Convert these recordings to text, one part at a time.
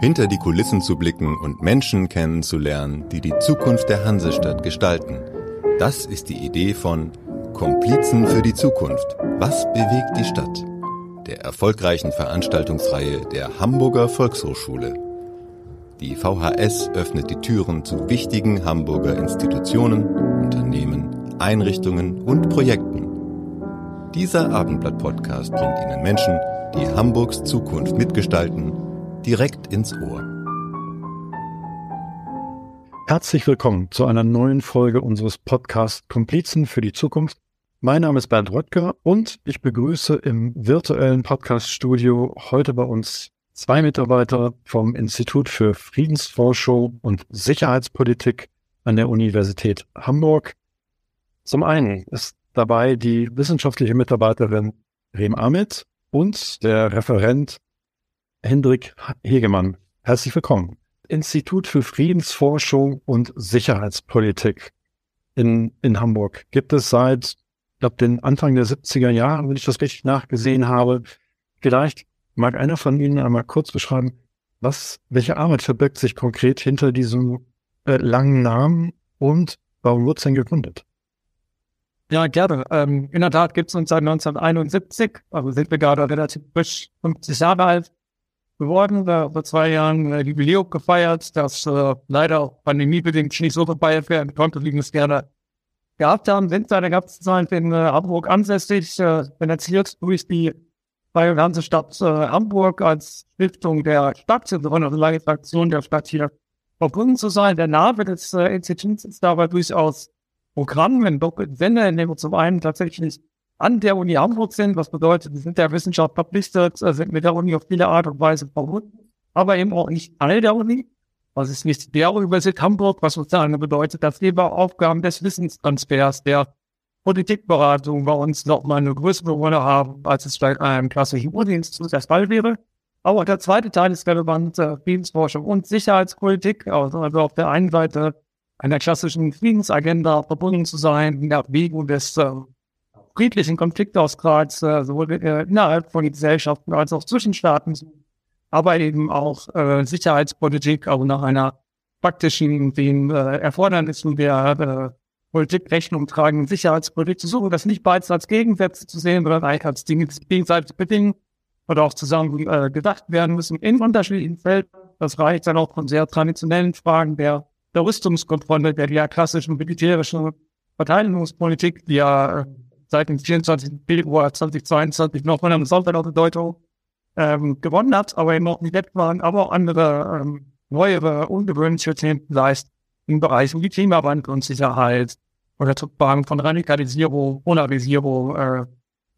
hinter die Kulissen zu blicken und Menschen kennenzulernen, die die Zukunft der Hansestadt gestalten. Das ist die Idee von Komplizen für die Zukunft. Was bewegt die Stadt? Der erfolgreichen Veranstaltungsreihe der Hamburger Volkshochschule. Die VHS öffnet die Türen zu wichtigen Hamburger Institutionen, Unternehmen, Einrichtungen und Projekten. Dieser Abendblatt-Podcast bringt Ihnen Menschen, die Hamburgs Zukunft mitgestalten direkt ins Ohr. Herzlich willkommen zu einer neuen Folge unseres Podcasts Komplizen für die Zukunft. Mein Name ist Bernd Röttger und ich begrüße im virtuellen Podcaststudio heute bei uns zwei Mitarbeiter vom Institut für Friedensforschung und Sicherheitspolitik an der Universität Hamburg. Zum einen ist dabei die wissenschaftliche Mitarbeiterin Rem Amit und der Referent Hendrik Hegemann. Herzlich willkommen. Institut für Friedensforschung und Sicherheitspolitik in, in Hamburg gibt es seit, ich glaube, den Anfang der 70er Jahre, wenn ich das richtig nachgesehen habe. Vielleicht mag einer von Ihnen einmal kurz beschreiben, was, welche Arbeit verbirgt sich konkret hinter diesem äh, langen Namen und warum wurde es denn gegründet? Ja, gerne. Ähm, in der Tat gibt es uns seit 1971, also sind wir gerade relativ frisch 50 Jahre alt geworden. Da vor zwei Jahren äh, Jubiläum gefeiert, das äh, leider pandemiebedingt nicht so gefeiert werden konnte, wie wir es gerne gehabt haben. Sind seine ganzen Zeit in äh, Hamburg ansässig, äh, finanziert durch die Freie Hansestadt äh, Hamburg als Stiftung der Stadt, eine lange Fraktion der Stadt hier verbunden zu sein. Der Name des äh, Instituts ist dabei durchaus Programm, wenn doppelt Sinne, in dem wir zum einen tatsächlich an der Uni Hamburg sind, was bedeutet, wir sind der Wissenschaft verpflichtet, äh, sind mit der Uni auf viele Art und Weise verbunden, aber eben auch nicht Teil der Uni. Was ist nicht der Universität Hamburg, was sozusagen bedeutet, dass wir Aufgaben des Wissenstransfers, der Politikberatung bei uns nochmal eine größere Rolle haben, als es vielleicht einem klassischen Uni-Institut der Fall wäre. Aber der zweite Teil ist relevant, äh, Friedensforschung und Sicherheitspolitik. Also, also auf der einen Seite einer klassischen Friedensagenda verbunden zu sein, in der Abwägung des äh, friedlichen Konfliktausgrads, äh, sowohl äh, innerhalb von Gesellschaften als auch zwischen Staaten, aber eben auch äh, Sicherheitspolitik, also nach einer praktischen, den äh, Erfordernissen der äh, Politik Rechnung tragen, Sicherheitspolitik zu suchen, das nicht beides als Gegensätze zu sehen, sondern eigentlich als Dinge, die gegenseitig bedingen oder auch zusammen äh, gedacht werden müssen in unterschiedlichen Feldern. Das reicht dann auch von sehr traditionellen Fragen der, der Rüstungskontrolle, der, der klassischen militärischen Verteidigungspolitik, die ja äh, seit dem 24. Februar 2022 noch von einem Sonderbedeutung ähm, gewonnen hat, aber eben noch nicht nett waren, aber auch andere ähm, neuere, ungewöhnliche Themen leisten im Bereich wie Klimawandel und Sicherheit oder Fragen von Radikalisierung, Polarisierung, äh,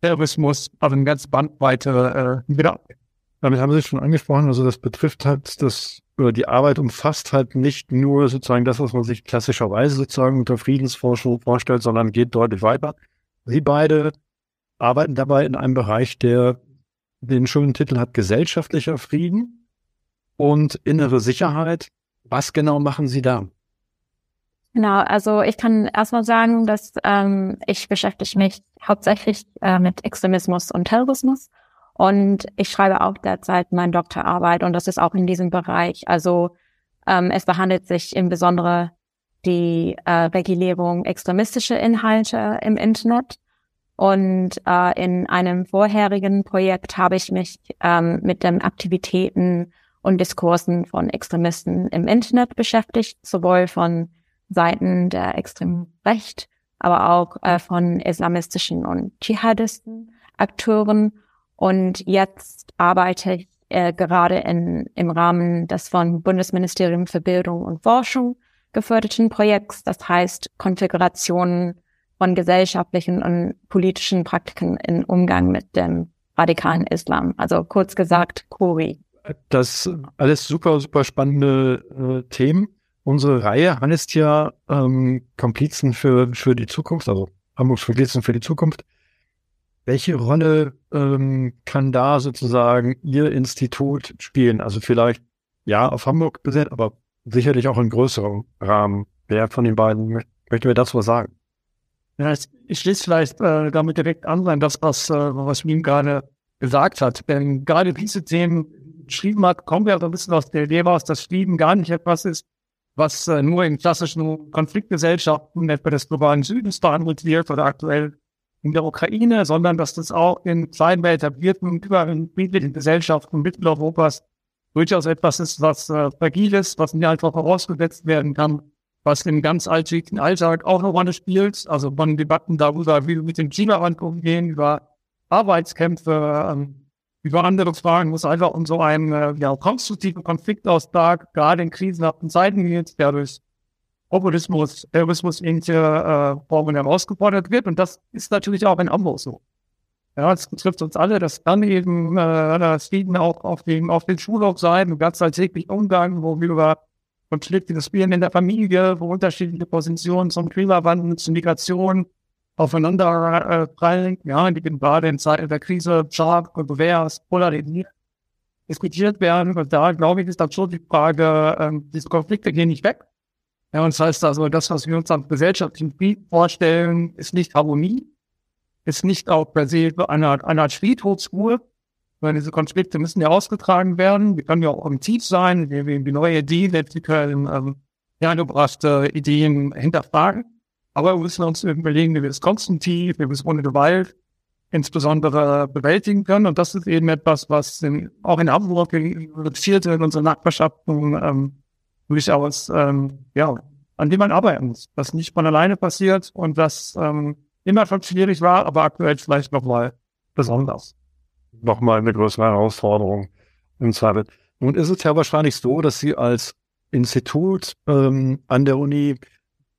Terrorismus, also eine ganz Bandbreite äh, wieder. Damit haben Sie schon angesprochen, also das betrifft halt das, oder die Arbeit umfasst halt nicht nur sozusagen das, was man sich klassischerweise sozusagen unter Friedensforschung vorstellt, sondern geht deutlich weiter. Sie beide arbeiten dabei in einem Bereich, der den schönen Titel hat gesellschaftlicher Frieden und innere Sicherheit. Was genau machen Sie da? Genau, also ich kann erstmal sagen, dass ähm, ich beschäftige mich hauptsächlich äh, mit Extremismus und Terrorismus und ich schreibe auch derzeit meine Doktorarbeit und das ist auch in diesem Bereich. Also ähm, es behandelt sich im Besonderen die äh, Regulierung extremistischer Inhalte im Internet. Und äh, in einem vorherigen Projekt habe ich mich ähm, mit den Aktivitäten und Diskursen von Extremisten im Internet beschäftigt, sowohl von Seiten der extremen Recht, aber auch äh, von islamistischen und Dschihadisten, Akteuren. Und jetzt arbeite ich äh, gerade in, im Rahmen des von Bundesministerium für Bildung und Forschung geförderten Projekts, das heißt Konfigurationen von gesellschaftlichen und politischen Praktiken im Umgang mit dem radikalen Islam. Also kurz gesagt, Kuri. Das alles super, super spannende äh, Themen. Unsere Reihe heißt ja ähm, Komplizen für, für die Zukunft, also Hamburgs Komplizen für die Zukunft. Welche Rolle ähm, kann da sozusagen Ihr Institut spielen? Also vielleicht ja auf Hamburg besetzt, aber sicherlich auch in größerem Rahmen. Wer von den beiden möchte mir das was sagen? Ja, ich schließe vielleicht äh, damit direkt an, das, was, äh, was Mim gerade gesagt hat. Denn gerade diese Themen, beschrieben hat, kommen wir so ein bisschen aus der Idee raus, dass Frieden gar nicht etwas ist, was äh, nur in klassischen Konfliktgesellschaften, etwa des globalen Südens behandelt wird oder aktuell in der Ukraine, sondern dass das auch in kleinen etablierten, überall friedlichen Gesellschaften Mitteleuropas durchaus etwas ist, was äh, fragil ist, was nicht einfach vorausgesetzt werden kann, was im ganz alltäglichen Alltag auch eine Rolle spielt. Also von Debatten darüber, wie wir mit dem Klimawandel umgehen, über Arbeitskämpfe, ähm, über andere Fragen, wo es einfach um so einen äh, ja, konstruktiven Konfliktaustrag, gerade in krisenhaften Zeiten geht, der durch Populismus, Terrorismus ähnliche äh, Formen herausgefordert wird. Und das ist natürlich auch in Hamburg so. Ja, es betrifft uns alle, das kann eben äh, das Frieden auch auf dem, auf den Schulhof sein, im ganz alltäglichen Umgang, wo wir über Konflikte des Spielen in der Familie, wo unterschiedliche Positionen zum Klimawandel, zur Migration aufeinander äh, prallen, ja, die gerade in Zeiten der Krise scharf, kontrovers, polarisiert diskutiert werden. Und da, glaube ich, ist dann schon die Frage, ähm, diese Konflikte gehen nicht weg. Ja, und das heißt also, das, was wir uns am gesellschaftlichen Frieden vorstellen, ist nicht Harmonie, ist nicht auch per se eine Art, eine Art Friedhofsruhe, weil diese Konflikte müssen ja ausgetragen werden. Wir können ja auch im Tief sein, wir die neue Ideen entwickeln, ähm, ja, gebrachte Ideen hinterfragen. Aber wir müssen uns überlegen, wie wir es konstruktiv, wie wir es ohne Gewalt insbesondere bewältigen können. Und das ist eben etwas, was in, auch in Hamburg, vierte in unseren Nachbarschaften ähm, durchaus, ähm, ja, an dem man arbeiten muss. Was nicht von alleine passiert und das ähm, immer schon schwierig war, aber aktuell vielleicht nochmal besonders. Nochmal eine größere Herausforderung im Zweifel. Nun ist es ja wahrscheinlich so, dass Sie als Institut ähm, an der Uni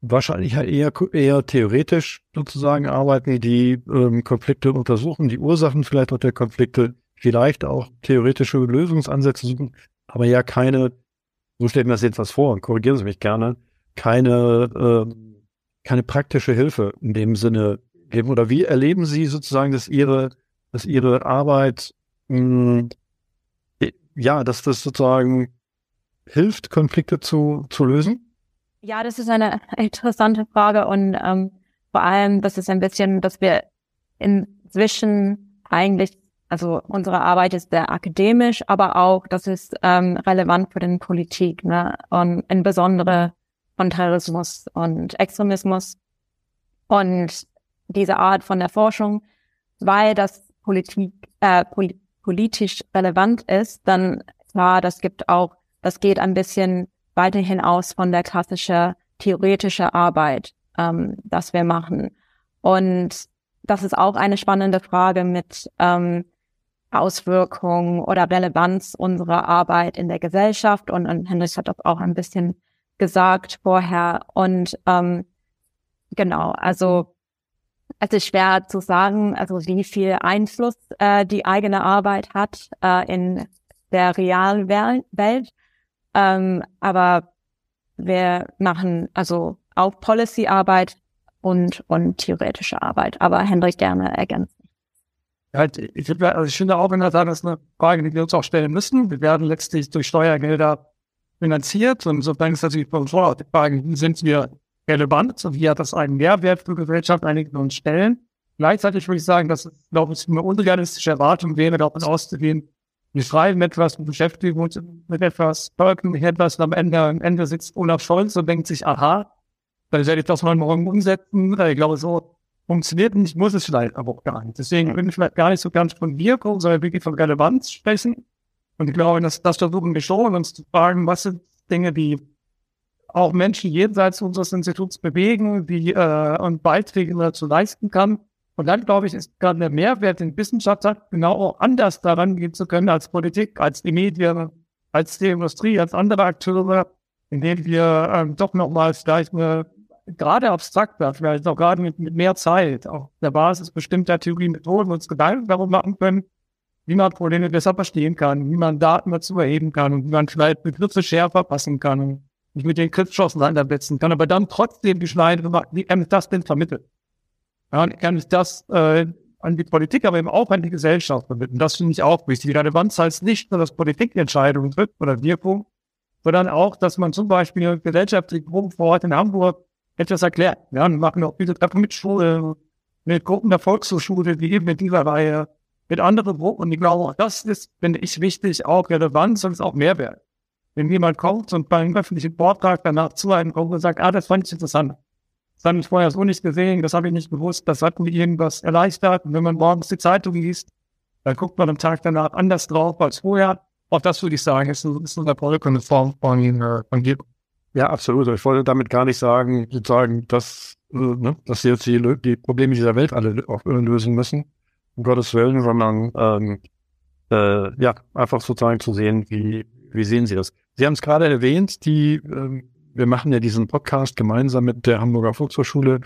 wahrscheinlich eher, eher theoretisch sozusagen arbeiten, die ähm, Konflikte untersuchen, die Ursachen vielleicht auch der Konflikte, vielleicht auch theoretische Lösungsansätze suchen, aber ja keine so stellt mir das jetzt was vor, korrigieren Sie mich gerne, keine, äh, keine praktische Hilfe in dem Sinne geben? Oder wie erleben Sie sozusagen, dass Ihre, dass Ihre Arbeit, mh, hm, ja, dass das sozusagen hilft, Konflikte zu, zu lösen? Ja, das ist eine interessante Frage und ähm, vor allem, das ist ein bisschen, dass wir inzwischen eigentlich also unsere Arbeit ist sehr akademisch, aber auch das ist ähm, relevant für den Politik, ne? Und insbesondere von Terrorismus und Extremismus und diese Art von der Forschung, weil das Politik äh, pol politisch relevant ist, dann klar, das gibt auch, das geht ein bisschen weiter hinaus von der klassischen theoretischen Arbeit, ähm, das wir machen. Und das ist auch eine spannende Frage mit ähm, Auswirkung oder Relevanz unserer Arbeit in der Gesellschaft. Und, und Henrich hat das auch ein bisschen gesagt vorher. Und ähm, genau, also es ist schwer zu sagen, also wie viel Einfluss äh, die eigene Arbeit hat äh, in der realen Welt. Ähm, aber wir machen also auch Policy-Arbeit und, und theoretische Arbeit. Aber Hendrik gerne ergänzen. Ja, ich, finde, also ich finde auch Tat, das ist eine Frage, die wir uns auch stellen müssen. Wir werden letztlich durch Steuergelder finanziert. Und insofern ist natürlich bei uns auch die Frage, wie sind wir relevant und wie hat das einen Mehrwert für die Gesellschaft, einige uns stellen. Gleichzeitig würde ich sagen, dass es, glaube ich, eine unrealistische Erwartung wäre, davon auszugehen, wir schreiben etwas und beschäftigen uns mit etwas, folgen etwas und am Ende, am Ende sitzt Olaf Scholz und denkt sich, aha, dann werde ich das mal morgen umsetzen. Ich glaube, so funktioniert nicht, muss es vielleicht aber auch gar nicht. Deswegen würde ich vielleicht gar nicht so ganz von Wirkung, sondern wirklich von Relevanz sprechen. Und ich glaube, dass das versuchen wir schon, uns zu fragen, was sind Dinge, die auch Menschen jenseits unseres Instituts bewegen, die äh, und Beiträge dazu leisten kann. Und dann, glaube ich, ist gerade der Mehrwert, den Wissenschaft hat, genau auch anders daran gehen zu können als Politik, als die Medien, als die Industrie, als andere Akteure, indem wir ähm, doch nochmal vielleicht eine gerade abstrakt wird, vielleicht auch gerade mit, mit mehr Zeit, auf der Basis bestimmter Theorien, Methoden uns Gedanken darum machen können, wie man Probleme besser verstehen kann, wie man Daten dazu erheben kann und wie man vielleicht Begriffe schärfer passen kann und nicht mit den Kritisch auseinandersetzen kann, aber dann trotzdem die Schneide wie kann ich das denn vermitteln? Ja, und kann ich das äh, an die Politik, aber eben auch an die Gesellschaft vermitteln. Das finde ich auch wichtig. Die Relevanz heißt nicht nur, dass Politik Entscheidungen trifft oder Wirkung, sondern auch, dass man zum Beispiel gesellschaftlich rum vor Ort in Hamburg etwas erklärt. Ja, wir machen auch viele Treffen mit Schulen, mit Gruppen der Volkshochschule, wie eben in dieser Reihe, mit anderen Gruppen. Und ich glaube, das ist, finde ich, wichtig, auch Relevanz und auch Mehrwert. Wenn jemand kommt und beim öffentlichen Vortrag danach zu einem kommt und sagt, ah, das fand ich interessant. Das habe ich vorher so nicht gesehen, das habe ich nicht gewusst, das hat mir irgendwas erleichtert. Und wenn man morgens die Zeitung liest, dann guckt man am Tag danach anders drauf als vorher. Auch das würde ich sagen, ist, ist eine Erfolg eine Form von, äh, von Gebung. Ja, absolut. Ich wollte damit gar nicht sagen, sozusagen, dass, äh, ne, dass jetzt die, die Probleme dieser Welt alle auch lösen müssen um Gottes Willen, sondern ähm, äh, ja, einfach sozusagen zu sehen, wie, wie sehen Sie das? Sie haben es gerade erwähnt, die, äh, wir machen ja diesen Podcast gemeinsam mit der Hamburger Volkshochschule,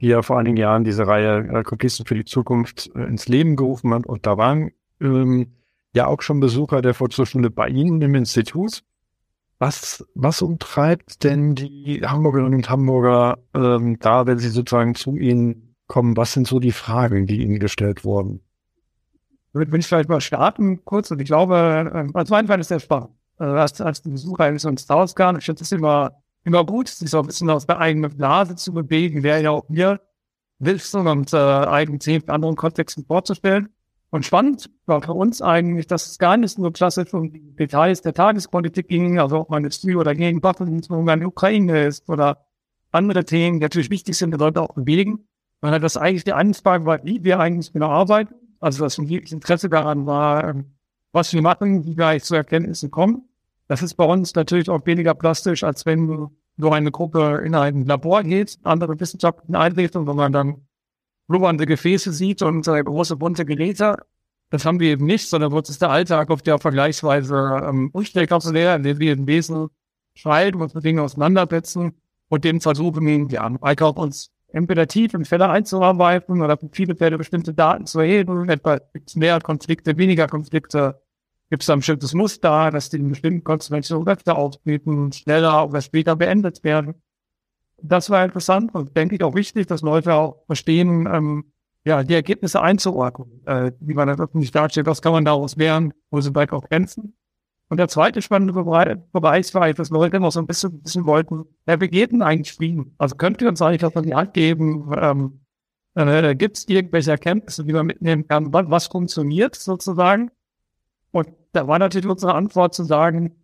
die ja vor einigen Jahren diese Reihe äh, Komplizen für die Zukunft äh, ins Leben gerufen hat. Und da waren ähm, ja auch schon Besucher der Volkshochschule bei Ihnen im Institut. Was, was umtreibt denn die Hamburgerinnen und Hamburger ähm, da, wenn sie sozusagen zu Ihnen kommen, was sind so die Fragen, die Ihnen gestellt wurden? Wenn ich vielleicht mal starten kurz, und ich glaube, äh, also mein Fall ist sehr spannend. Also als, als Besucher so ins Haus ich finde es immer, immer gut, sich so ein bisschen aus der eigenen Blase zu bewegen, wäre ja auch mir Wissen und äh, eigene Themen in anderen Kontexten vorzustellen. Und spannend war für uns eigentlich, dass es gar nicht nur klassisch um die Details der Tagespolitik ging, also ob man jetzt für oder gegen Waffen in der Ukraine ist oder andere Themen, die natürlich wichtig sind, die Leute auch bewegen, man hat das eigentlich die Anfrage war, wie wir eigentlich genau arbeiten. Also das Interesse daran war, was wir machen, wie wir eigentlich zu Erkenntnissen kommen. Das ist bei uns natürlich auch weniger plastisch, als wenn nur eine Gruppe in ein Labor geht, andere wissenschaftliche Einrichtungen, wo man dann blubbernde Gefäße sieht und äh, große bunte Geräte. Das haben wir eben nicht, sondern das ist der Alltag, auf der vergleichsweise ähm, unspektakulär, in dem wir im Wesen schreiben und Dinge auseinandersetzen und dem versuchen, ja, Einkauf uns tief in Fälle einzuarbeiten oder für viele Fälle bestimmte Daten zu erheben. Etwa gibt es mehr Konflikte, weniger Konflikte. Gibt es ein bestimmtes Muster, dass die in bestimmten Konstellationen öfter auftreten, schneller oder später beendet werden. Das war interessant und denke ich auch wichtig, dass Leute auch verstehen, ähm, ja, die Ergebnisse einzuordnen, äh, wie man das öffentlich darstellt, was kann man daraus lernen, wo sind vielleicht auch Grenzen. Und der zweite spannende Bereich war, dass Leute noch so ein bisschen wissen wollten, wer begeht denn eigentlich Frieden? Also könnt ihr uns eigentlich was an die Hand geben? Ähm, äh, Gibt es irgendwelche Erkenntnisse, die man mitnehmen kann? Was, was funktioniert sozusagen? Und da war natürlich unsere Antwort zu sagen,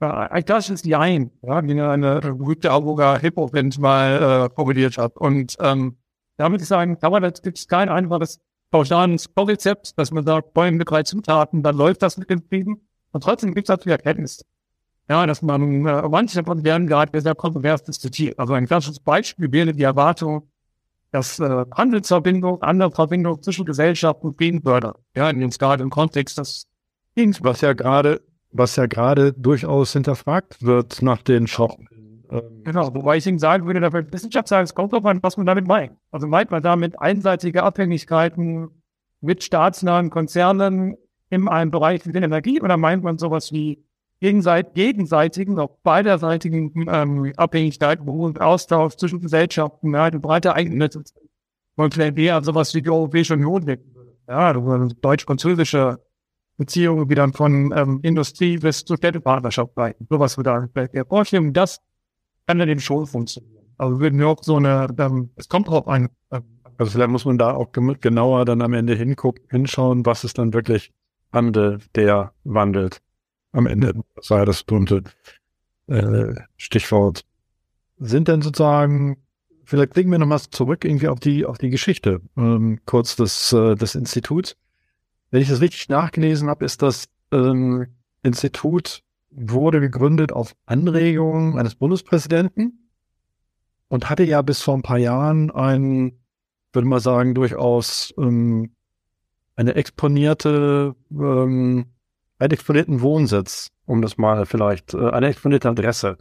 äh, das ist Jein, ja, wie eine berühmte Hamburger Hip-Hop-Band mal äh, formuliert hat. Und ähm, da würde ich sagen, kann man, gibt es kein einfaches pauschales Rezept, dass man sagt, folgende drei Zutaten, dann läuft das mit dem Frieden. Und trotzdem gibt es natürlich Erkenntnisse. Ja, dass man, äh, manche davon werden gerade sehr kontrovers diskutiert. Also ein klassisches Beispiel wäre die Erwartung, dass äh, Handelsverbindung, andere Verbindung zwischen Gesellschaft und Frieden fördern. Ja, in jetzt gerade im Kontext des Dings. Was ja gerade, was ja gerade durchaus hinterfragt wird nach den Schocken. Genau, wobei ich Ihnen sagen würde, dafür Wissenschaft sagen, es kommt darauf an, was man damit meint. Also meint man damit einseitige Abhängigkeiten mit staatsnahen Konzernen in einem Bereich mit Energie oder meint man sowas wie gegenseit gegenseitigen, auf beiderseitigen ähm, Abhängigkeiten, und Austausch zwischen Gesellschaften, ja, eine breite Eigennetze. Man vielleicht eher an sowas wie die Europäische Union denken würde. Ja, deutsch-französische Beziehungen, die dann von ähm, Industrie bis zur Städtepartnerschaft reichen. Sowas würde da vielleicht eher vorstellen. Das kann dann eben schon funktionieren. Also würden wir auch so eine, ähm, es kommt drauf an. Ähm, also vielleicht muss man da auch genauer dann am Ende hingucken, hinschauen, was ist dann wirklich Handel, der wandelt. Am Ende ja das berühmte äh, Stichwort. Sind denn sozusagen, vielleicht blicken wir nochmal zurück irgendwie auf die, auf die Geschichte, ähm, kurz des, äh, des Instituts. Wenn ich das richtig nachgelesen habe, ist das ähm, Institut wurde gegründet auf Anregung eines Bundespräsidenten und hatte ja bis vor ein paar Jahren einen, würde man sagen, durchaus ähm, eine exponierte, ähm, einen exponierten Wohnsitz, um das mal vielleicht, äh, eine exponierte Adresse.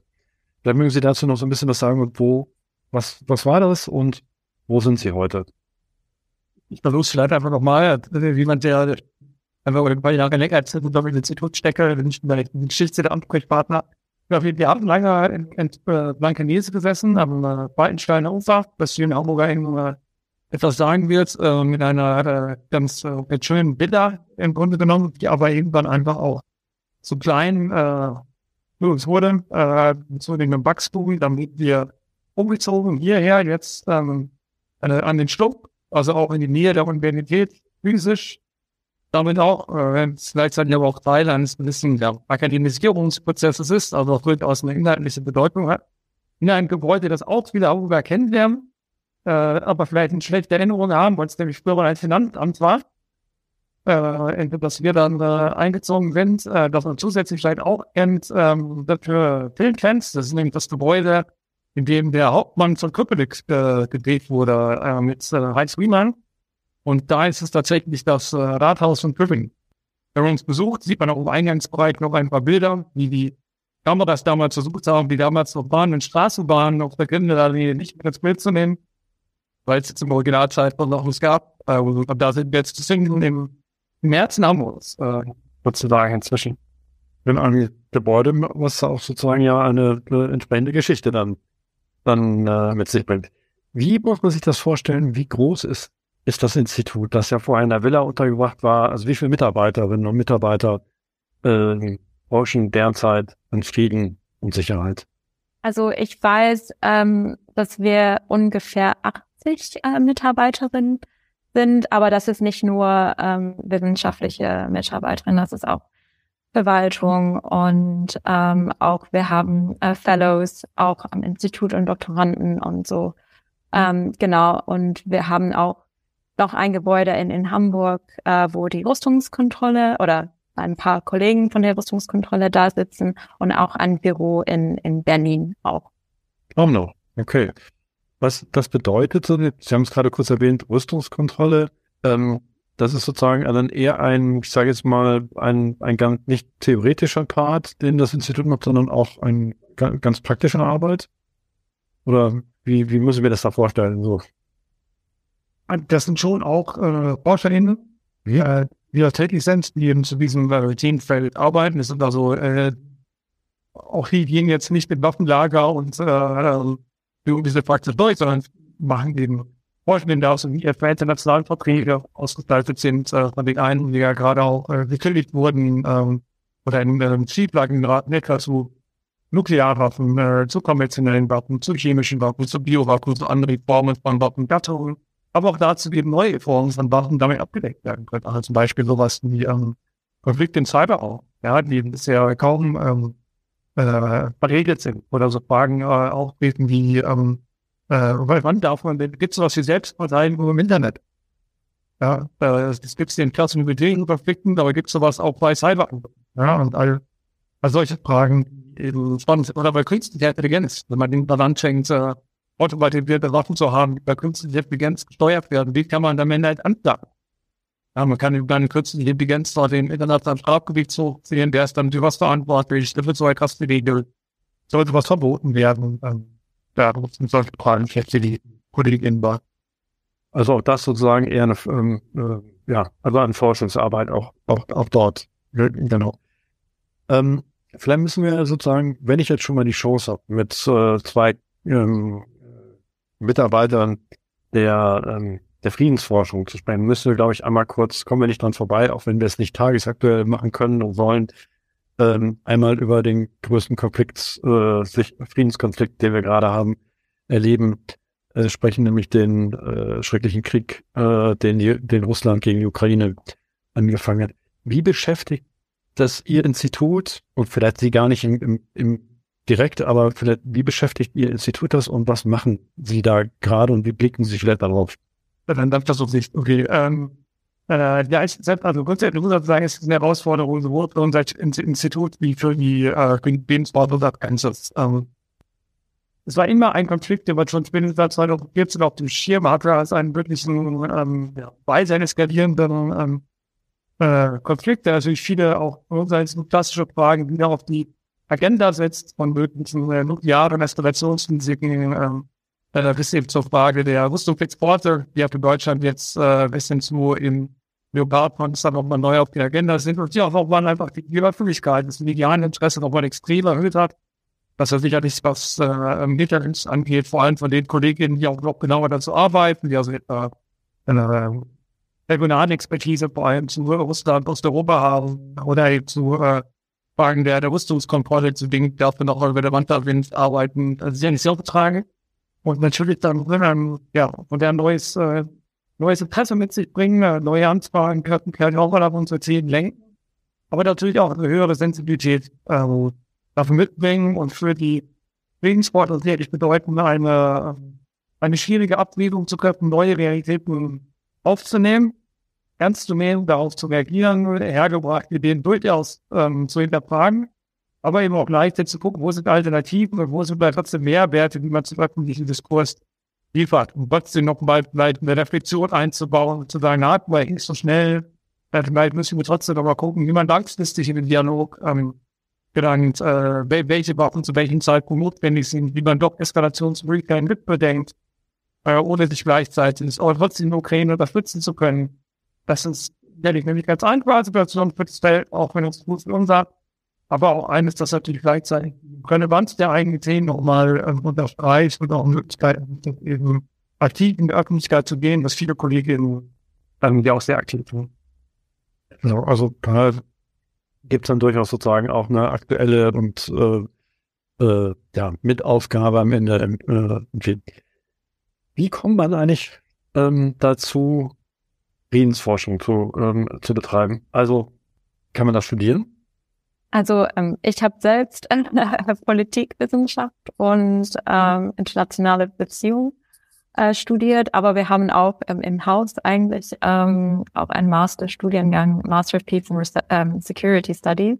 Vielleicht mögen Sie dazu noch so ein bisschen was sagen wo, was, was war das und wo sind Sie heute? Ich versuche vielleicht einfach nochmal, wie jemand, der einfach ein paar Jahre länger als ich im Institut stecke, bin ich vielleicht ein Geschichte der Ansprechpartner. Wir haben lange in, in äh, Blankenese gesessen, am äh, Breitensteiner Ufer, das hier in Hamburger in äh, etwas sagen wird, äh, mit einer äh, ganz äh, mit schönen Bilder im Grunde genommen, die aber irgendwann einfach auch zu klein äh, uns wurde, äh, zu dem Wachstum, damit wir umgezogen hierher jetzt ähm, an den Schluck, also auch in die Nähe der Universität physisch. damit auch, äh, gleichzeitig aber auch Teil eines gewissen ja, Akademisierungsprozesses ist, also auch durchaus eine inhaltliche Bedeutung hat. In einem Gebäude, das auch viele darüber kennenlernen, äh, aber vielleicht eine schlechte Erinnerung haben, weil es nämlich früher ein Finanzamt war, äh, dass wir dann äh, eingezogen sind, äh, dass man zusätzlich vielleicht auch kennt ähm, für Filmfans, das ist nämlich das Gebäude, in dem der Hauptmann von Köpenick äh, gedreht wurde, äh, mit äh, Heinz Riemann. Und da ist es tatsächlich das äh, Rathaus von Köpenick. Wenn man uns besucht, sieht man auch im Eingangsbereich noch ein paar Bilder, wie die Kameras damals versucht haben, die damals noch Bahnen und Straßenbahnen auf der Grindelallee nicht mit ins Bild zu nehmen, weil es jetzt im Originalzeitpunkt noch was gab. Äh, und da sind wir jetzt zu singen im, im Herzen Hamburgs, äh, sozusagen inzwischen. Wenn ein Gebäude, was auch sozusagen ja eine, eine entsprechende Geschichte dann, dann äh, mit sich bringt. Wie muss man sich das vorstellen? Wie groß ist ist das Institut, das ja vorher in der Villa untergebracht war. Also wie viele Mitarbeiterinnen und Mitarbeiter äh, forschen derzeit an Frieden und Sicherheit? Also ich weiß, ähm, dass wir ungefähr 80 äh, Mitarbeiterinnen sind, aber das ist nicht nur ähm, wissenschaftliche Mitarbeiterinnen, das ist auch Verwaltung und ähm, auch wir haben äh, Fellows auch am Institut und Doktoranden und so. Ähm, genau, und wir haben auch noch ein Gebäude in, in Hamburg, äh, wo die Rüstungskontrolle oder ein paar Kollegen von der Rüstungskontrolle da sitzen und auch ein Büro in, in Berlin auch. Oh no, okay. Was das bedeutet, Sie haben es gerade kurz erwähnt, Rüstungskontrolle, ähm, das ist sozusagen dann eher ein, ich sage jetzt mal, ein, ein ganz nicht theoretischer Part, den das Institut macht, sondern auch ein ganz praktischer Arbeit? Oder wie, wie müssen wir das da vorstellen? So? das sind schon auch äh, ForscherInnen, ja. äh, die da tätig sind, die eben zu diesem äh, Themenfeld arbeiten. Das sind also äh, auch die gehen jetzt nicht mit Waffenlager und äh führen diese Praxis durch, sondern machen eben forschen den da wie etwa internationalen Verträge ausgestaltet sind, äh, von den einen, die ja gerade auch äh, gekündigt wurden, ähm, oder in ähm, Schieflagenrat etwa zu Nuklearwaffen, äh, zu konventionellen Waffen, zu chemischen Waffen, zu Biowaffen, zu anderen Formen von Waffengattungen aber auch dazu eben neue Formen von Waffen damit abgedeckt werden können. Also zum Beispiel sowas wie ähm, Konflikte im Cyberraum, ja, die bisher kaum ähm, äh, verregelt sind oder so Fragen äh, auftreten wie, ähm, äh, wann darf man, gibt es sowas wie Selbstverteidigung im Internet? Ja, äh, es gibt den klassischen militärischen Konflikten, aber gibt es sowas auch bei Cyber? Ja, und all, all solche Fragen spannend sind. Oder bei künstlicher Intelligenz, wenn man den daran schenkt, äh, automatisierte Waffen zu haben, die bei künstlicher Intelligenz gesteuert werden, wie kann man Ende halt anklagen? Ja, man kann über eine künstliche Intelligenz zwar den internationalen Strafgerichtshof sehen, der ist dann für was verantwortlich, wird so etwas geregelt. Sollte was verboten werden, ähm, da nutzen solche Fragen die Kolleginnen war. Also auch das sozusagen eher eine, ähm, äh, ja, also eine Forschungsarbeit auch, auch, auch dort. Genau. Ähm, vielleicht müssen wir sozusagen, wenn ich jetzt schon mal die Chance habe, mit äh, zwei ähm, Mitarbeitern der, ähm, der Friedensforschung zu sprechen, müssen wir, glaube ich, einmal kurz, kommen wir nicht dran vorbei, auch wenn wir es nicht tagesaktuell machen können und wollen, ähm, einmal über den größten Konflikt, äh, Friedenskonflikt, den wir gerade haben, erleben, äh, sprechen, nämlich den äh, schrecklichen Krieg, äh, den, den Russland gegen die Ukraine angefangen hat. Wie beschäftigt das Ihr Institut und vielleicht Sie gar nicht im, im, im direkt, aber vielleicht, wie beschäftigt Ihr Institut das und was machen Sie da gerade und wie blicken Sie vielleicht darauf? Dann darf das nicht. Okay. Ähm, äh, ja, ich also grundsätzlich muss ich sagen, es ist eine Herausforderung sowohl für unser Institut wie für die äh, Lebensbau des Ganzes. Ähm, es war immer ein Konflikt, der man schon spätestens 2014 auf dem Schirm hatte, als einen wirklichen ähm, ja, weise eskalierenden ähm, äh, Konflikt, der natürlich viele auch unser klassische Fragen wieder auf die Agenda setzt von möglichen äh, nuklearen Eskalationsrisiken ähm, äh, bis eben zur Frage der Rüstungsexporte, die ja für Deutschland jetzt äh, bis hin zu im Leopardpanzer nochmal neu auf die Agenda sind und die auch nochmal einfach die, Öffentlichkeit, das mediale Interesse nochmal extrem erhöht hat. Das ist sicherlich, was äh, Hintergrund angeht, vor allem von den Kolleginnen, die auch noch genauer dazu arbeiten, die also etwa eine äh, Regionalexpertise vor allem zu Russland, Osteuropa haben oder eben zu äh, Fragen der, der Rüstungskontrolle zu Dingen dafür noch relevanter arbeiten, also sehr nicht sehr betragen. Und natürlich dann, ähm, ja, und der neues, äh, neues Interesse mit sich bringen, äh, neue Anfragen können, können auch mal auf unsere Themen lenken, aber natürlich auch eine höhere Sensibilität äh, dafür mitbringen und für die Friedenssportler sicherlich bedeuten, eine, eine schwierige Abwägung zu treffen, neue Realitäten aufzunehmen, ernst zu nehmen, darauf zu reagieren, hergebrachte Ideen durchaus ähm, zu hinterfragen, aber eben auch gleichzeitig zu gucken, wo sind Alternativen und wo sind vielleicht trotzdem Mehrwerte, die man zum öffentlichen Diskurs liefert, um trotzdem noch mal vielleicht eine Reflexion einzubauen und zu sagen, na, weil nicht so schnell, vielleicht müssen wir trotzdem noch mal gucken, wie man langfristig in den Dialog ähm, gelangt, äh, welche Waffen zu welchem Zeitpunkt notwendig sind, wie man doch Eskalationsmöglichkeiten mitbedenkt, äh, ohne sich gleichzeitig aber trotzdem die Ukraine unterstützen zu können. Das ist ehrlich nämlich ganz einfache Situation für das Feld, auch wenn es gut für uns hat. Aber auch eines, das natürlich gleichzeitig Relevanz der eigenen Themen nochmal äh, unterstreicht und auch Möglichkeiten, eben aktiv in die Öffentlichkeit zu gehen, was viele Kolleginnen dann ja auch sehr aktiv tun. Ja, also da gibt es dann durchaus sozusagen auch eine aktuelle und äh, äh, ja, Mitaufgabe am Ende. Äh, wie kommt man eigentlich ähm, dazu, Friedensforschung zu, ähm, zu betreiben? Also kann man das studieren? Also ähm, ich habe selbst Politikwissenschaft und ähm, internationale Beziehungen äh, studiert, aber wir haben auch ähm, im Haus eigentlich ähm, auch einen Masterstudiengang, Master of Peace and ähm, Security Studies.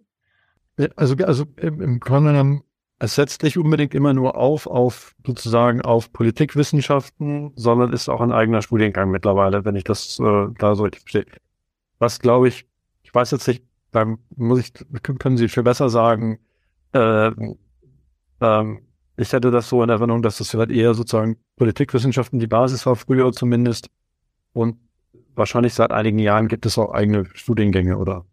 Also, also im, im Grunde genommen, es setzt nicht unbedingt immer nur auf, auf sozusagen auf Politikwissenschaften, sondern ist auch ein eigener Studiengang mittlerweile, wenn ich das äh, da so richtig verstehe. Was glaube ich, ich weiß jetzt nicht, beim muss ich, können Sie viel besser sagen, äh, ähm, ich hätte das so in Erinnerung, dass das vielleicht eher sozusagen Politikwissenschaften die Basis war, früher zumindest. Und wahrscheinlich seit einigen Jahren gibt es auch eigene Studiengänge, oder?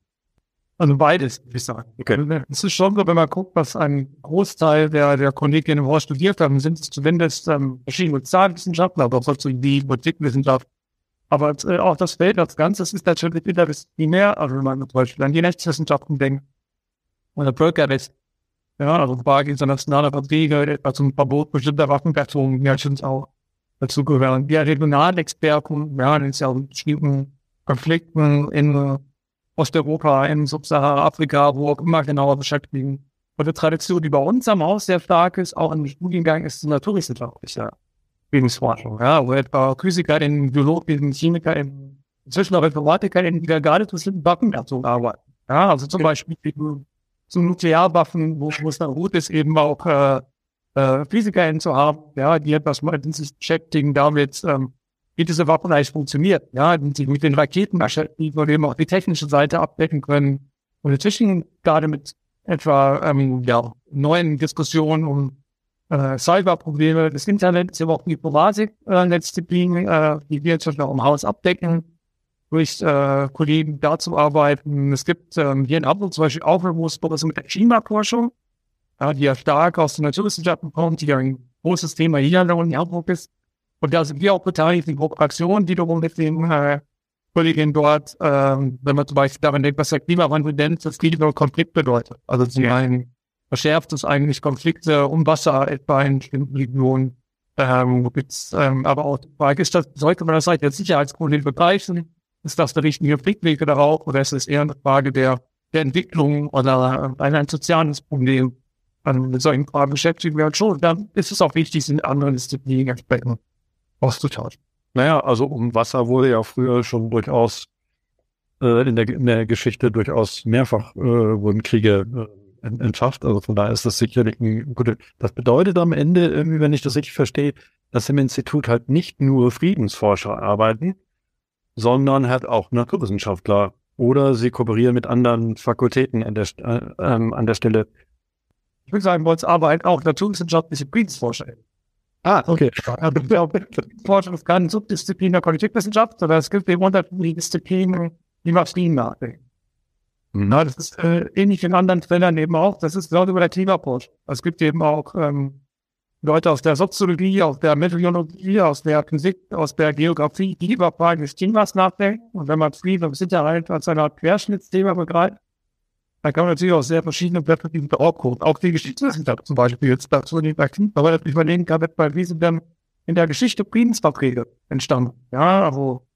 Also beides, würde ich sagen. Okay. Es ist schon so, wenn man guckt, was ein Großteil der, der Kolleginnen im Haus studiert haben, sind es zumindest ähm, verschiedene Sozialwissenschaften, aber auch die Politikwissenschaft. Aber äh, auch das Feld als Ganzes ist natürlich interdisziplinär. Also wenn man zum Beispiel an die Rechtswissenschaften denkt oder Völkerrecht, ja, also Frage internationaler Verträge, etwa zum Verbot bestimmter Waffengattungen, ja, schon auch dazu gehören. Wir Regionalexperten, ja, in ja bestimmten Konflikten in Osteuropa, in Subsahara-Afrika, wo auch immer genauer beschäftigen. Und die Tradition, die bei uns am Haus sehr stark ist, auch im Studiengang, ist naturwissenschaftlicher Lebensforschung. Ja, wo etwa Physiker, in Biologen, Chemiker, in, inzwischen auch Informatiker, in, die gerade zu bestimmten Waffengattungen arbeiten. Ja, also zum Beispiel zu Nuklearwaffen, wo, wo es dann gut ist, eben auch äh, äh, PhysikerInnen zu haben, ja, die etwas mit sich beschäftigen damit, ähm, wie diese Waffen eigentlich funktioniert, ja, die sich mit den Raketen beschäftigen und eben auch die technische Seite abdecken können. Und inzwischen gerade mit etwa ähm, ja, neuen Diskussionen um äh, Cyberprobleme des Internets, aber auch die Informatik-Disziplin, äh, die wir jetzt auch im Haus abdecken, durch äh, Kollegen dazu arbeiten. Es gibt ähm, hier in Hamburg zum Beispiel auch Aufmerksamkeit mit der Klimaforschung, ja, die ja stark aus den Naturwissenschaften kommt, die ja ein großes Thema hier in Hamburg ist. Und da sind wir auch beteiligt in Kooperationen, die wiederum mit den äh, Kollegen dort, äh, wenn man zum Beispiel daran denkt, was der Klimawandel nennt, das Klima Konflikt bedeutet. Also zum einen verschärft es eigentlich Konflikte um Wasser etwa in bestimmten Regionen. Ähm, gibt's, ähm, aber auch die Frage ist, das, sollte man das halt als Sicherheitsproblem begreifen? Ist das der richtige Blickwinkel darauf oder ist es eher eine Frage der, der Entwicklung oder ein, ein soziales Problem? Also mit solchen Fragen beschäftigen wir uns schon. Dann ist es auch wichtig, in anderen Disziplinen entsprechend auszutauschen. Naja, also um Wasser wurde ja früher schon durchaus äh, in, der, in der Geschichte durchaus mehrfach äh, wurden Kriege äh, entschafft. Also von daher ist das sicherlich ein gutes. Das bedeutet am Ende, irgendwie, wenn ich das richtig verstehe, dass im Institut halt nicht nur Friedensforscher arbeiten, sondern hat auch Naturwissenschaftler oder sie kooperieren mit anderen Fakultäten an der, äh, ähm, an der Stelle. Ich würde sagen, bei uns arbeiten auch naturwissenschaftliche Friedensforscher. Ah, okay. Forschung ist keine Subdisziplin der Politikwissenschaft, sondern es gibt eben unterschiedliche Disziplinen, die man Frieden nachdenken. Mhm. Ja, das ist äh, ähnlich in anderen Feldern eben auch. Das ist genau über der Klimaforschung. Es gibt eben auch ähm, Leute aus der Soziologie, aus der Meteorologie, aus der Physik, aus der Geografie, die über Fragen des Themas nachdenken. Und wenn man Frieden und Sicherheit als eine Art Querschnittsthema begreift, dann kann man natürlich auch sehr verschiedene Perspektiven drauf gucken. Auch die Geschichtswissenschaft zum Beispiel jetzt dazu in den Akten, aber überlegen kann, wie sind denn in der Geschichte Friedensverträge entstanden? Ja, also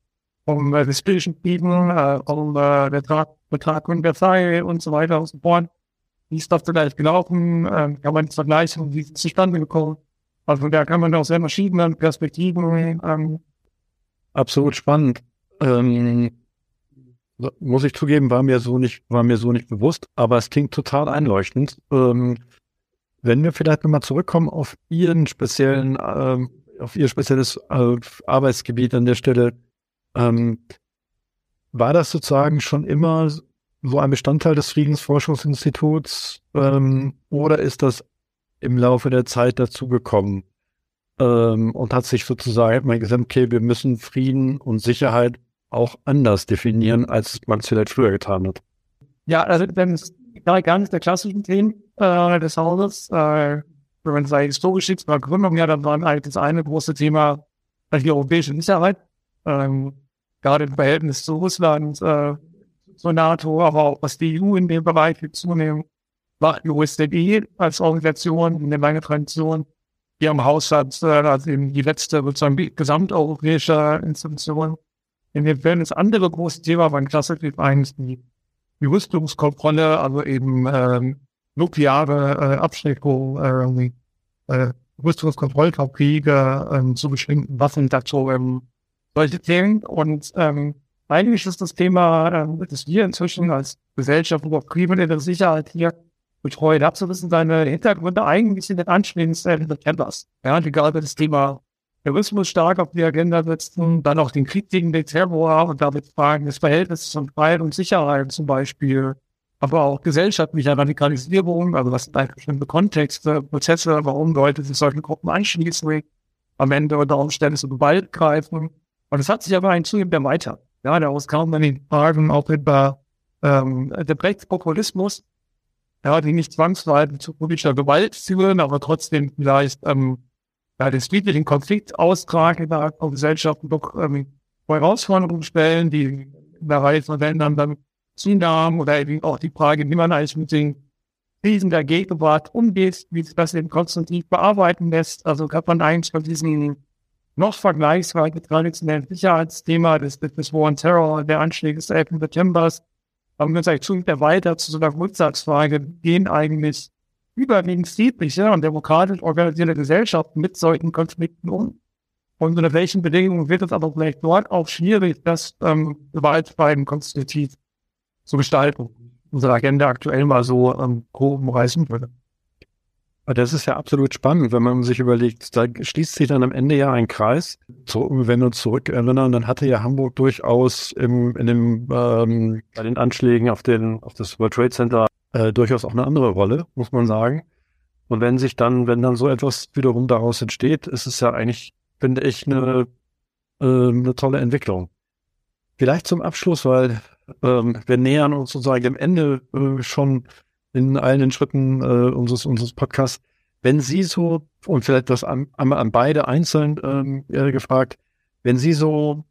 um äh, das Frieden, äh, um äh, Betrag, Betrag und Versailles und so weiter und so fort. Wie ist das vielleicht gelaufen? Ähm, kann man das vergleichen? Wie ist es zustande gekommen? Also da kann man aus sehr verschiedenen Perspektiven. Ähm, Absolut spannend. Ähm, muss ich zugeben, war mir so nicht, war mir so nicht bewusst, aber es klingt total einleuchtend. Ähm, wenn wir vielleicht nochmal zurückkommen auf Ihren speziellen, ähm, auf Ihr spezielles äh, Arbeitsgebiet an der Stelle, ähm, war das sozusagen schon immer so ein Bestandteil des Friedensforschungsinstituts ähm, oder ist das im Laufe der Zeit dazugekommen ähm, und hat sich sozusagen mal gesagt, okay, wir müssen Frieden und Sicherheit auch anders definieren, als man es vielleicht früher getan hat? Ja, also wenn es gar nicht der klassischen Themen äh, des Hauses, äh, wenn man sagt, historisch ist, bei Gründung, ja, dann war eigentlich das eine große Thema die europäische Sicherheit. Ähm, gerade im Verhältnis zu Russland, äh, zur NATO, aber auch was die EU in dem Bereich zunehmend macht, die OSZE als Organisation eine lange Tradition. Hier im Haushalt, äh, also eben die letzte sozusagen gesamteuropäische Institution. In dem Fällen das andere große Thema war klassisch eigentlich die, die Rüstungskontrolle, also eben ähm, nukleare äh, Abschreckung, äh, äh, Rüstungskontrollkriege äh, zu bestimmten Waffen dazu ähm, solche Themen. Und ähm, eigentlich ist das Thema, äh, dass wir inzwischen als Gesellschaft über kriminelle Sicherheit hier betreuen, abzuwissen, seine Hintergründe eigentlich in den anstehenden Septembers. Ja, egal, das Thema Terrorismus stark auf die Agenda setzen, dann auch den Krieg gegen den Terror und damit fragen, das Verhältnis von Freiheit und Sicherheit zum Beispiel, aber auch gesellschaftliche Radikalisierung, also was sind eigentlich bestimmte Kontexte, Prozesse, warum Leute sich solchen Gruppen anschließen, am Ende unter Umständen zu Gewalt greifen und es hat sich aber ein zunehmend erweitert. Ja, daraus kam dann die Fragen auch etwa ähm, der Rechtspopulismus, ja, die nicht zwangsweise zu politischer Gewalt führen, aber trotzdem vielleicht ähm, ja, den friedlichen Konflikt austragen innerhalb von Gesellschaften doch ähm, Herausforderungen stellen, die in der Reihe von Ländern dann zunahmen oder eben auch die Frage, wie man eigentlich mit den Krisen der Gegenwart umgeht, wie sich das eben konstruktiv bearbeiten lässt. Also kann man eigentlich von diesen noch vergleichsweise traditionellen Sicherheitsthema des, des War on Terror, der Anschläge des 11. September, haben wir uns eigentlich zunehmend erweitert zu so einer Grundsatzfrage, gehen eigentlich überwiegend friedliche und demokratisch organisierte Gesellschaften mit solchen Konflikten um? Und unter welchen Bedingungen wird es aber vielleicht dort auch schwierig, das ähm, gewaltfreien konstitutiv zu gestalten? Unsere Agenda aktuell mal so ähm, grob umreißen würde. Das ist ja absolut spannend, wenn man sich überlegt, da schließt sich dann am Ende ja ein Kreis. So, wenn wir uns zurückerinnern, dann hatte ja Hamburg durchaus im, in dem, ähm, bei den Anschlägen auf, den, auf das World Trade Center äh, durchaus auch eine andere Rolle, muss man sagen. Und wenn sich dann, wenn dann so etwas wiederum daraus entsteht, ist es ja eigentlich, finde ich, eine, äh, eine tolle Entwicklung. Vielleicht zum Abschluss, weil ähm, wir nähern uns sozusagen dem Ende äh, schon in allen Schritten äh, unseres, unseres Podcasts. Wenn Sie so, und vielleicht das einmal an, an beide einzeln ähm, gefragt, wenn Sie so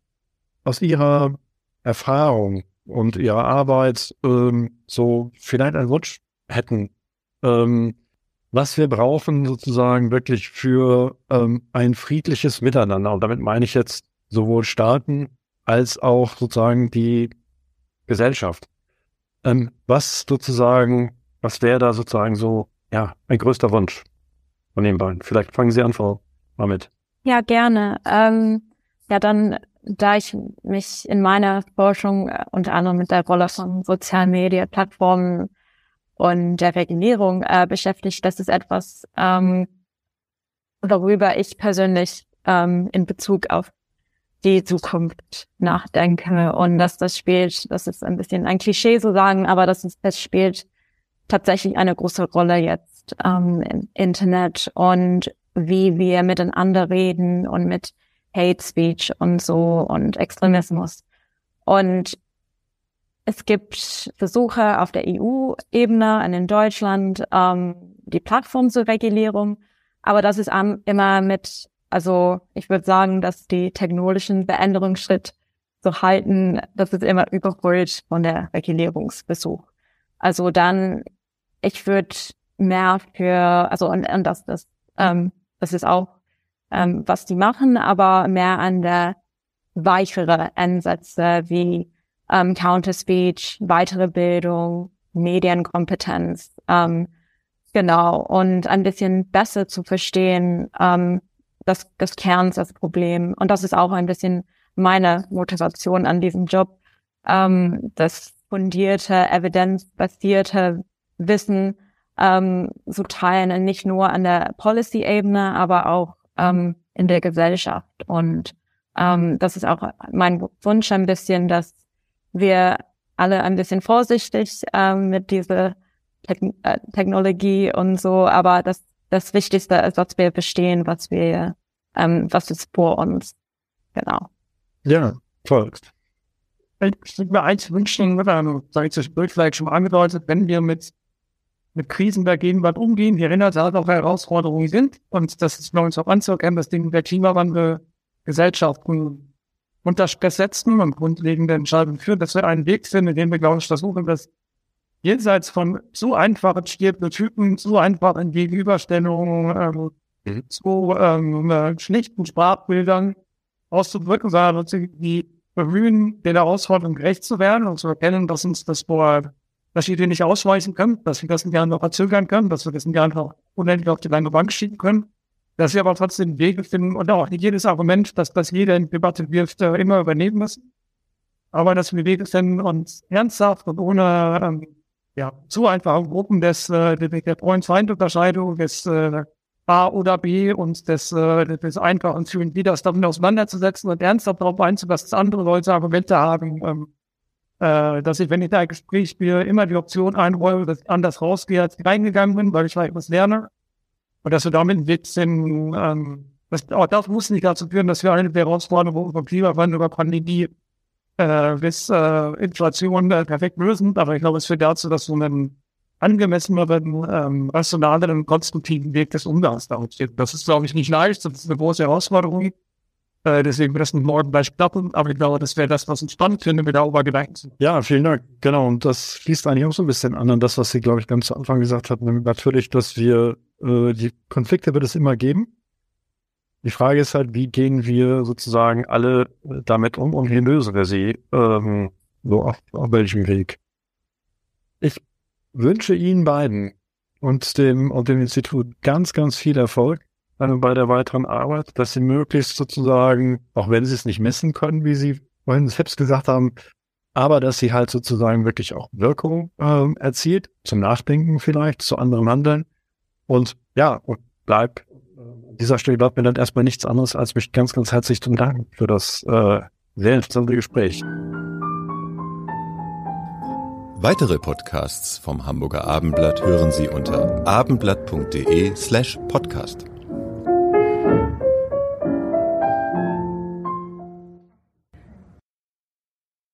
aus Ihrer Erfahrung und Ihrer Arbeit ähm, so vielleicht einen Wunsch hätten, ähm, was wir brauchen sozusagen wirklich für ähm, ein friedliches Miteinander. Und damit meine ich jetzt sowohl Staaten als auch sozusagen die Gesellschaft. Ähm, was sozusagen was wäre da sozusagen so, ja, ein größter Wunsch von den beiden? Vielleicht fangen Sie an, Frau Mohammed. Ja, gerne. Ähm, ja, dann, da ich mich in meiner Forschung äh, unter anderem mit der Rolle von sozialen Medien, Plattformen und der Regulierung äh, beschäftigt, das ist etwas, ähm, worüber ich persönlich ähm, in Bezug auf die Zukunft nachdenke und dass das spielt, das ist ein bisschen ein Klischee zu sagen, aber das ist, das spielt tatsächlich eine große Rolle jetzt ähm, im Internet und wie wir miteinander reden und mit Hate Speech und so und Extremismus. Und es gibt Versuche auf der EU-Ebene und in Deutschland, ähm, die Plattform zur Regulierung. Aber das ist immer mit, also ich würde sagen, dass die technologischen Veränderungsschritt zu halten, das ist immer überholt von der Regulierungsbesuch. Also dann, ich würde mehr für, also und, und das, das, ähm, das ist auch, ähm, was die machen, aber mehr an der weichere Ansätze wie ähm, Counter-Speech, weitere Bildung, Medienkompetenz, ähm, genau, und ein bisschen besser zu verstehen, ähm, das, das Kerns das Problem. Und das ist auch ein bisschen meine Motivation an diesem Job, ähm, das fundierte, evidenzbasierte Wissen ähm, zu teilen, nicht nur an der Policy-Ebene, aber auch ähm, in der Gesellschaft. Und ähm, das ist auch mein Wunsch ein bisschen, dass wir alle ein bisschen vorsichtig ähm, mit dieser Te äh, Technologie und so, aber das, das Wichtigste ist, dass wir verstehen, was wir, ähm, was ist vor uns. Genau. Ja, toll. Ich würde mir eins wünschen, ähm, sage ich das Bild vielleicht schon angedeutet, wenn wir mit mit Krisen der Gegenwart umgehen, die erinnert halt auch Herausforderungen sind. Und das ist bei uns auch anzuerkennen, dass Dinge der Klimawandel Gesellschaften unter Stress setzen und grundlegende Entscheidungen führen, dass wir einen Weg finden, in dem wir, glaube ich, versuchen, dass jenseits von so einfachen Stereotypen, so einfachen Gegenüberstellungen, ähm, mhm. so ähm, äh, schlichten Sprachbildern auszudrücken, sondern die bemühen, den Herausforderungen gerecht zu werden und zu erkennen, dass uns das vor dass wir den nicht ausweisen können, dass wir das nicht einfach verzögern können, dass wir das nicht einfach unendlich auf die lange Bank schieben können, dass wir aber trotzdem Wege finden und auch nicht jedes Argument, dass das jeder in Debatte wirft, äh, immer übernehmen müssen. Aber dass wir Wege finden und ernsthaft und ohne ähm, ja, zu einfachen Gruppen des, äh, der, der Freund-Feind-Unterscheidung des äh, A oder B und des, äh, des einfachen Fühlen, die das damit auseinanderzusetzen und ernsthaft darauf einzulassen, dass andere Leute Argumente haben, ähm, äh, dass ich, wenn ich da ein Gespräch spiele, immer die Option einräume, dass ich anders rausgehe, als ich reingegangen bin, weil ich vielleicht was lerne. Und dass wir damit ein bisschen, ähm, das, auch das muss nicht dazu führen, dass wir eine der Herausforderungen über Klimawandel, über Pandemie äh, bis äh, Inflation äh, perfekt lösen. Aber ich glaube, es führt dazu, dass so einen angemesseneren, ähm, rationaleren, konstruktiven Weg des Umgangs da steht. Das ist, glaube ich, nicht leicht. Das ist eine große Herausforderung. Äh, deswegen wird das morgen gleich klappen, aber ich glaube, das wäre das, was uns spannend findet, wir darüber Gedanken sind. Ja, vielen Dank. Genau, und das schließt eigentlich auch so ein bisschen an an das, was Sie, glaube ich, ganz zu Anfang gesagt hatten. Natürlich, dass wir, äh, die Konflikte wird es immer geben. Die Frage ist halt, wie gehen wir sozusagen alle äh, damit um und wie lösen wir sie? Ähm, so auf, auf welchem Weg? Ich wünsche Ihnen beiden und dem, und dem Institut ganz, ganz viel Erfolg bei der weiteren Arbeit, dass sie möglichst sozusagen, auch wenn sie es nicht messen können, wie sie vorhin selbst gesagt haben, aber dass sie halt sozusagen wirklich auch Wirkung äh, erzielt, zum Nachdenken vielleicht, zu anderem Handeln. Und ja, und bleib, an dieser Stelle bleibt mir dann erstmal nichts anderes, als mich ganz, ganz herzlich zu danken für das äh, sehr interessante Gespräch. Weitere Podcasts vom Hamburger Abendblatt hören Sie unter abendblatt.de slash podcast.